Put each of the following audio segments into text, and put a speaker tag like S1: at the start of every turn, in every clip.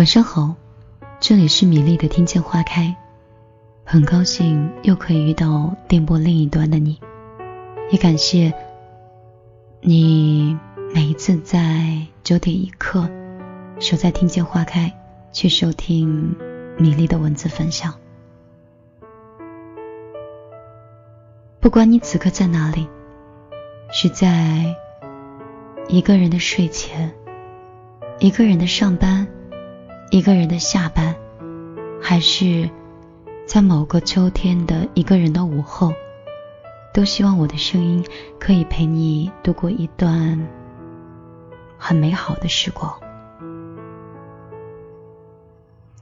S1: 晚上好，这里是米粒的听见花开，很高兴又可以遇到电波另一端的你，也感谢你每一次在九点一刻守在听见花开去收听米粒的文字分享。不管你此刻在哪里，是在一个人的睡前，一个人的上班。一个人的下班，还是在某个秋天的一个人的午后，都希望我的声音可以陪你度过一段很美好的时光。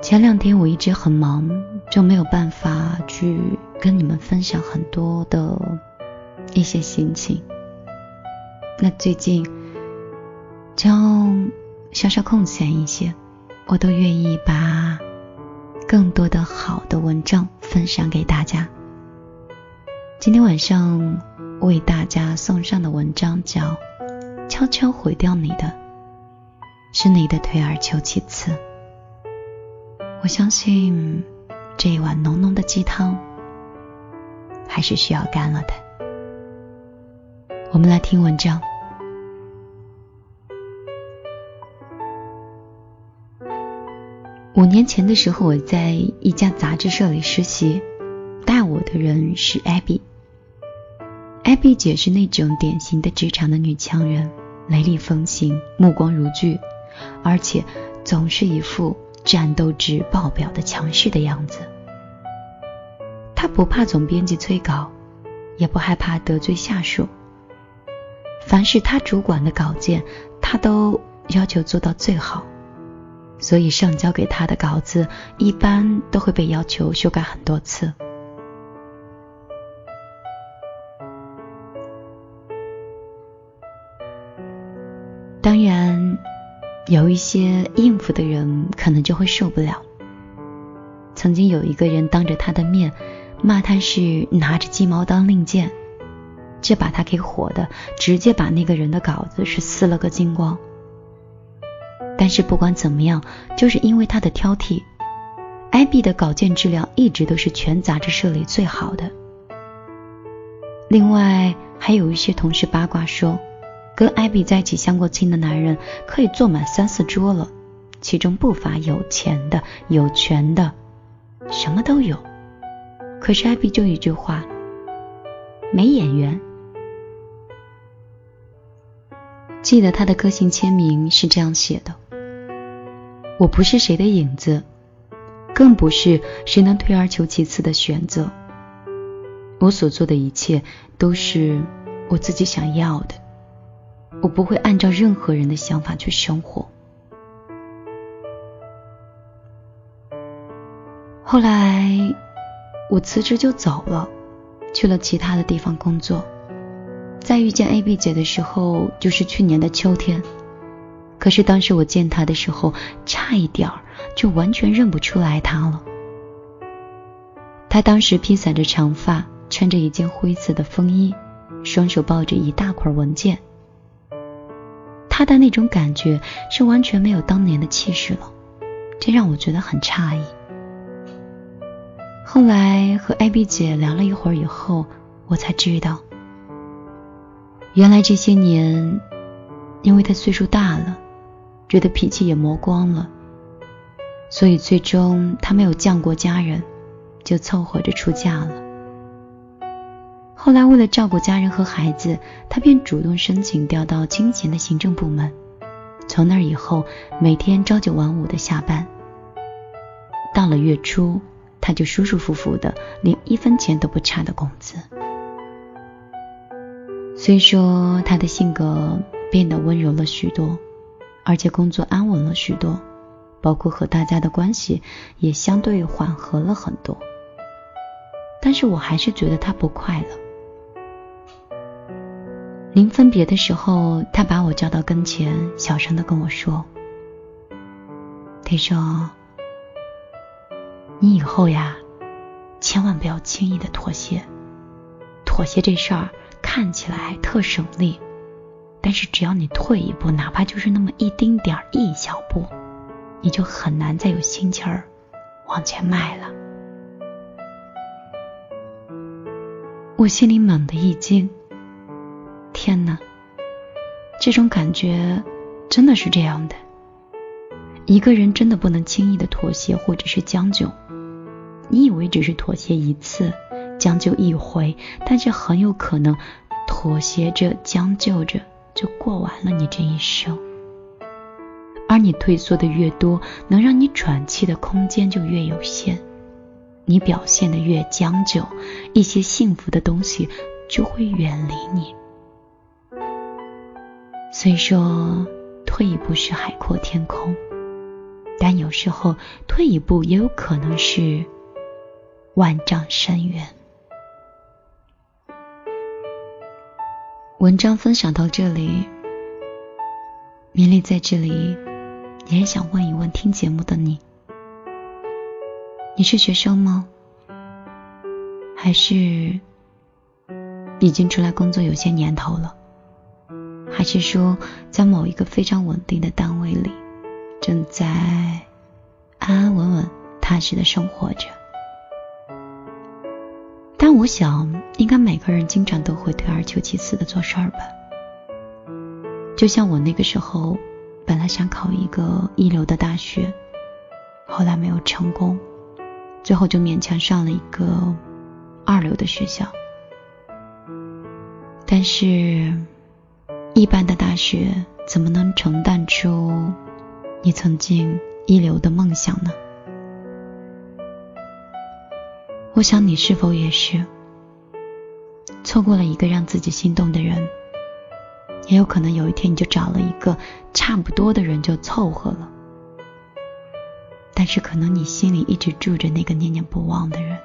S1: 前两天我一直很忙，就没有办法去跟你们分享很多的一些心情。那最近将稍稍空闲一些。我都愿意把更多的好的文章分享给大家。今天晚上为大家送上的文章叫《悄悄毁掉你的是你的退而求其次》。我相信这一碗浓浓的鸡汤还是需要干了的。我们来听文章。五年前的时候，我在一家杂志社里实习，带我的人是艾比。艾比姐是那种典型的职场的女强人，雷厉风行，目光如炬，而且总是一副战斗值爆表的强势的样子。她不怕总编辑催稿，也不害怕得罪下属。凡是她主管的稿件，她都要求做到最好。所以上交给他的稿子一般都会被要求修改很多次。当然，有一些应付的人可能就会受不了。曾经有一个人当着他的面骂他是拿着鸡毛当令箭，这把他给火的，直接把那个人的稿子是撕了个精光。但是不管怎么样，就是因为他的挑剔，艾比的稿件质量一直都是全杂志社里最好的。另外还有一些同事八卦说，跟艾比在一起相过亲的男人可以坐满三四桌了，其中不乏有钱的、有权的，什么都有。可是艾比就一句话，没眼缘。记得他的个性签名是这样写的。我不是谁的影子，更不是谁能退而求其次的选择。我所做的一切都是我自己想要的，我不会按照任何人的想法去生活。后来我辞职就走了，去了其他的地方工作。在遇见 A B 姐的时候，就是去年的秋天。可是当时我见他的时候，差一点儿就完全认不出来他了。他当时披散着长发，穿着一件灰色的风衣，双手抱着一大块文件。他的那种感觉是完全没有当年的气势了，这让我觉得很诧异。后来和艾比姐聊了一会儿以后，我才知道，原来这些年，因为他岁数大了。觉得脾气也磨光了，所以最终他没有降过家人，就凑合着出嫁了。后来为了照顾家人和孩子，他便主动申请调到清闲的行政部门。从那以后，每天朝九晚五的下班。到了月初，他就舒舒服服的连一分钱都不差的工资。虽说他的性格变得温柔了许多。而且工作安稳了许多，包括和大家的关系也相对缓和了很多。但是我还是觉得他不快乐。临分别的时候，他把我叫到跟前，小声的跟我说：“他说，你以后呀，千万不要轻易的妥协。妥协这事儿看起来特省力。”但是只要你退一步，哪怕就是那么一丁点儿、一小步，你就很难再有心气儿往前迈了。我心里猛地一惊，天哪！这种感觉真的是这样的。一个人真的不能轻易的妥协或者是将就。你以为只是妥协一次，将就一回，但是很有可能妥协着、将就着就过完了你这一生。而你退缩的越多，能让你喘气的空间就越有限。你表现的越将就，一些幸福的东西就会远离你。虽说退一步是海阔天空。但有时候退一步也有可能是万丈深渊。文章分享到这里，米粒在这里也想问一问听节目的你：你是学生吗？还是已经出来工作有些年头了？还是说在某一个非常稳定的单位里？正在安安稳稳、踏实的生活着，我想，应该每个人经常都会退而求其次的做事儿吧。就像我那个时候，本来想考一个一流的大学，后来没有成功，最后就勉强上了一个二流的学校。但是，一般的大学怎么能承担出？你曾经一流的梦想呢？我想你是否也是错过了一个让自己心动的人？也有可能有一天你就找了一个差不多的人就凑合了。但是可能你心里一直住着那个念念不忘的人。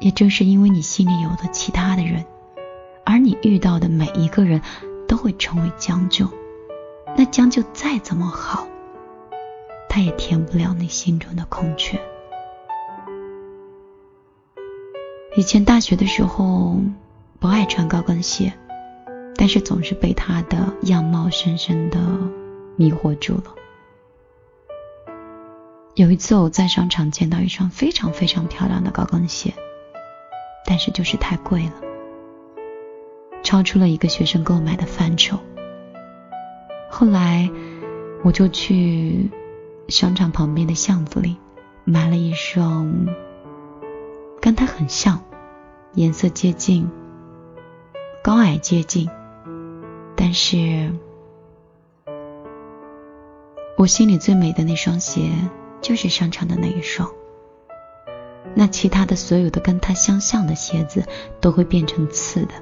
S1: 也正是因为你心里有了其他的人，而你遇到的每一个人都会成为将就。那将就再怎么好，它也填不了你心中的空缺。以前大学的时候不爱穿高跟鞋，但是总是被他的样貌深深的迷惑住了。有一次我在商场见到一双非常非常漂亮的高跟鞋，但是就是太贵了，超出了一个学生购买的范畴。后来，我就去商场旁边的巷子里买了一双跟它很像、颜色接近、高矮接近，但是我心里最美的那双鞋就是商场的那一双。那其他的所有的跟它相像的鞋子都会变成刺的。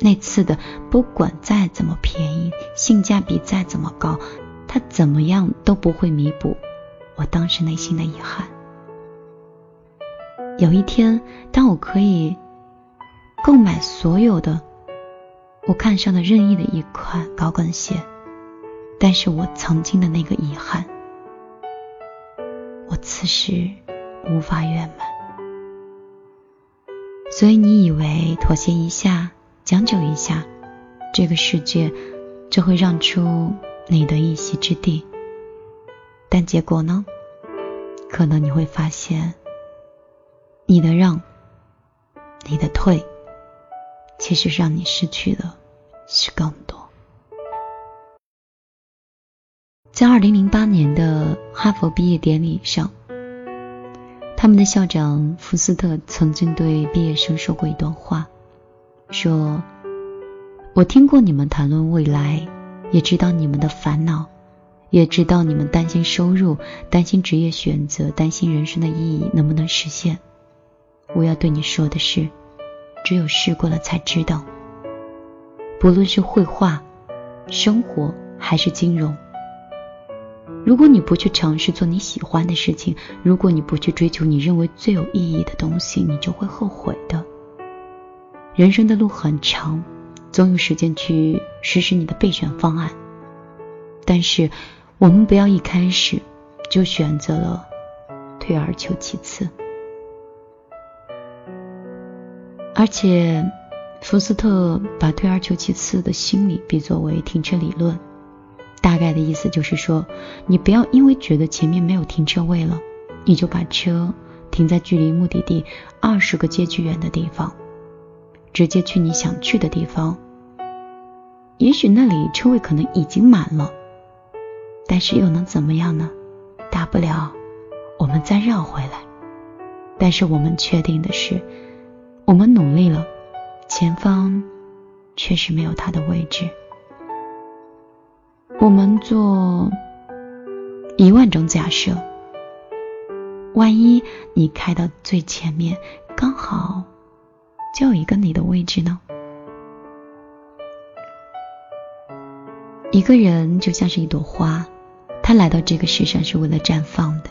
S1: 那次的不管再怎么便宜，性价比再怎么高，它怎么样都不会弥补我当时内心的遗憾。有一天，当我可以购买所有的我看上的任意的一款高跟鞋，但是我曾经的那个遗憾，我此时无法圆满。所以你以为妥协一下？将就一下，这个世界就会让出你的一席之地。但结果呢？可能你会发现，你的让，你的退，其实让你失去的是更多。在二零零八年的哈佛毕业典礼上，他们的校长福斯特曾经对毕业生说过一段话。说：“我听过你们谈论未来，也知道你们的烦恼，也知道你们担心收入，担心职业选择，担心人生的意义能不能实现。我要对你说的是，只有试过了才知道。不论是绘画、生活还是金融，如果你不去尝试做你喜欢的事情，如果你不去追求你认为最有意义的东西，你就会后悔的。”人生的路很长，总有时间去实施你的备选方案。但是，我们不要一开始就选择了退而求其次。而且，福斯特把退而求其次的心理比作为停车理论，大概的意思就是说，你不要因为觉得前面没有停车位了，你就把车停在距离目的地二十个街区远的地方，直接去你想去的地方。也许那里车位可能已经满了，但是又能怎么样呢？大不了我们再绕回来。但是我们确定的是，我们努力了，前方确实没有他的位置。我们做一万种假设，万一你开到最前面，刚好就有一个你的位置呢？一个人就像是一朵花，他来到这个世上是为了绽放的。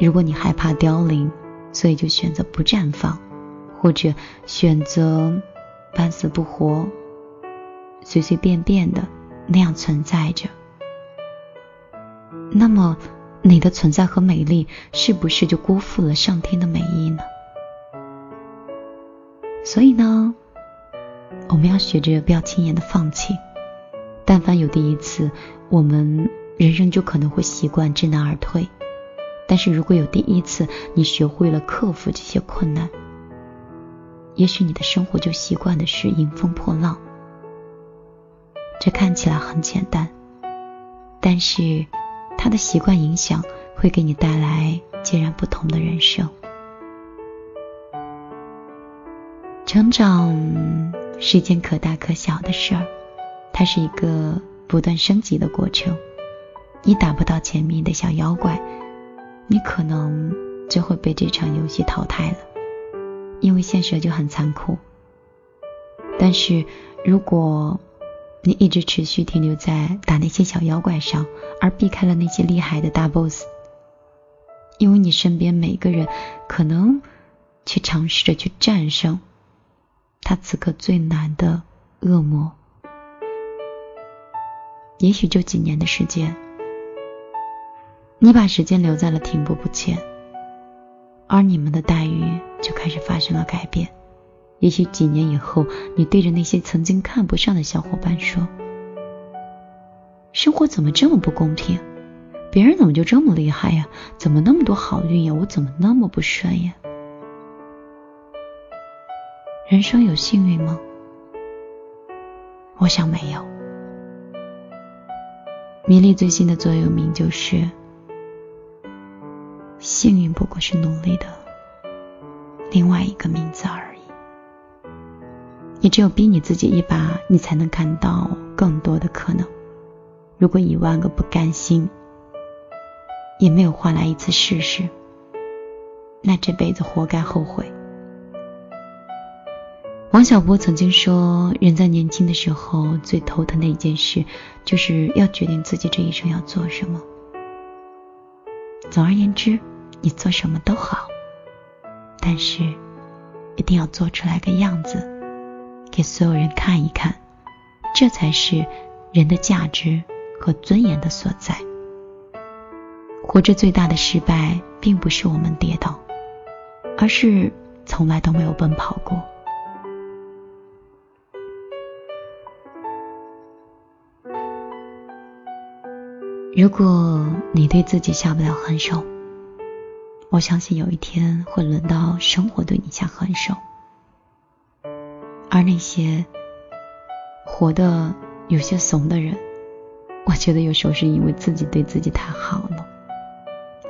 S1: 如果你害怕凋零，所以就选择不绽放，或者选择半死不活，随随便便的那样存在着。那么，你的存在和美丽是不是就辜负了上天的美意呢？所以呢，我们要学着不要轻言的放弃。但凡有第一次，我们人生就可能会习惯知难而退。但是如果有第一次，你学会了克服这些困难，也许你的生活就习惯的是迎风破浪。这看起来很简单，但是他的习惯影响会给你带来截然不同的人生。成长是一件可大可小的事儿，它是一个不断升级的过程。你打不到前面的小妖怪。你可能就会被这场游戏淘汰了，因为现实就很残酷。但是如果你一直持续停留在打那些小妖怪上，而避开了那些厉害的大 boss，因为你身边每个人可能去尝试着去战胜他此刻最难的恶魔，也许就几年的时间。你把时间留在了停步不前，而你们的待遇就开始发生了改变。也许几年以后，你对着那些曾经看不上的小伙伴说：“生活怎么这么不公平？别人怎么就这么厉害呀？怎么那么多好运呀？我怎么那么不顺呀？”人生有幸运吗？我想没有。米粒最新的座右铭就是。幸运不过是努力的另外一个名字而已。你只有逼你自己一把，你才能看到更多的可能。如果一万个不甘心也没有换来一次试试，那这辈子活该后悔。王小波曾经说，人在年轻的时候最头疼的一件事，就是要决定自己这一生要做什么。总而言之。你做什么都好，但是一定要做出来个样子，给所有人看一看，这才是人的价值和尊严的所在。活着最大的失败，并不是我们跌倒，而是从来都没有奔跑过。如果你对自己下不了狠手，我相信有一天会轮到生活对你下狠手，而那些活的有些怂的人，我觉得有时候是因为自己对自己太好了，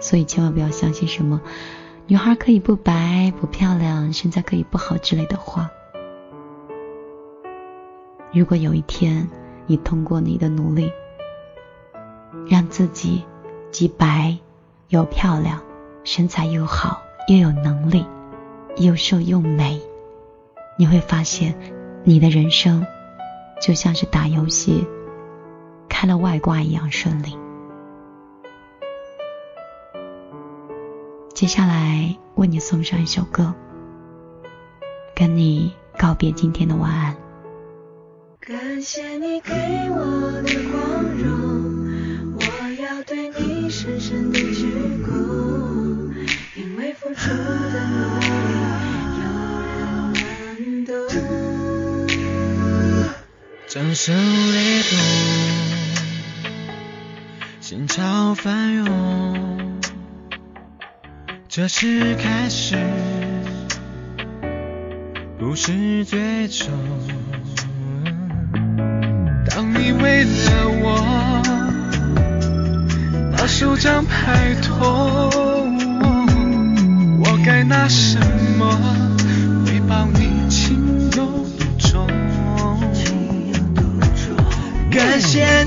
S1: 所以千万不要相信什么女孩可以不白不漂亮，身材可以不好之类的话。如果有一天你通过你的努力，让自己既白又漂亮。身材又好，又有能力，又瘦又美，你会发现，你的人生就像是打游戏开了外挂一样顺利。接下来为你送上一首歌，跟你告别今天的晚安。
S2: 感谢你给我的光荣，我要对你深深的鞠躬。懂。掌声雷动，
S3: 心潮翻涌，这是开始，不是最终。当你为了我把手掌拍痛，我该拿什么？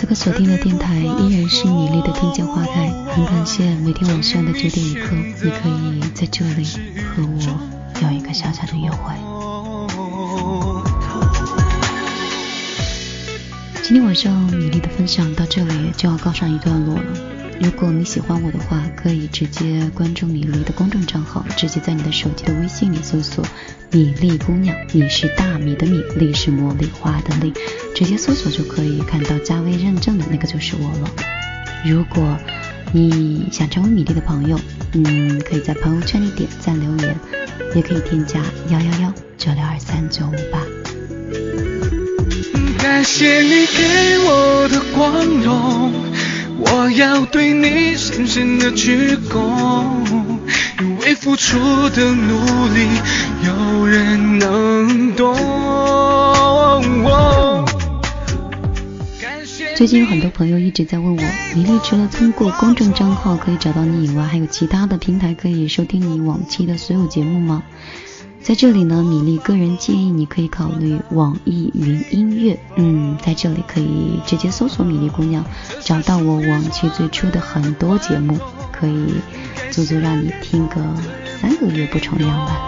S1: 此刻锁定的电台依然是米粒的听见花开，很感谢每天晚上的九点一刻，你可以在这里和我有一个小小的约会。今天晚上米粒的分享到这里就要告上一段落了。如果你喜欢我的话，可以直接关注米粒的公众账号，直接在你的手机的微信里搜索“米粒姑娘”，米是大米的米，粒是茉莉花的粒，直接搜索就可以看到加微认证的那个就是我了。如果你想成为米粒的朋友，嗯，可以在朋友圈里点赞留言，也可以添加幺幺幺九六二三九五八。
S3: 感谢你给我的光荣，我要对你深深的鞠躬，因为付出的努力，有人能懂。
S1: 最近有很多朋友一直在问我，米粒除了通过公众账号可以找到你以外，还有其他的平台可以收听你往期的所有节目吗？在这里呢，米粒个人建议你可以考虑网易云音乐，嗯，在这里可以直接搜索“米粒姑娘”，找到我往期最初的很多节目，可以足足让你听个三个月不重样吧。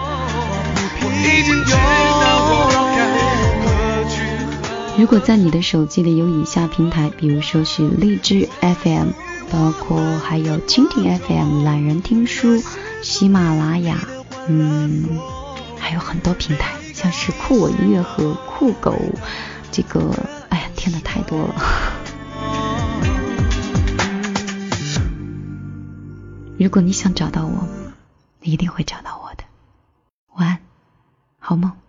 S1: 如果在你的手机里有以下平台，比如说是荔枝 FM，包括还有蜻蜓 FM、懒人听书、喜马拉雅，嗯。还有很多平台，像是酷我音乐和酷狗，这个，哎呀，天呐，太多了。如果你想找到我，你一定会找到我的。晚安，好梦。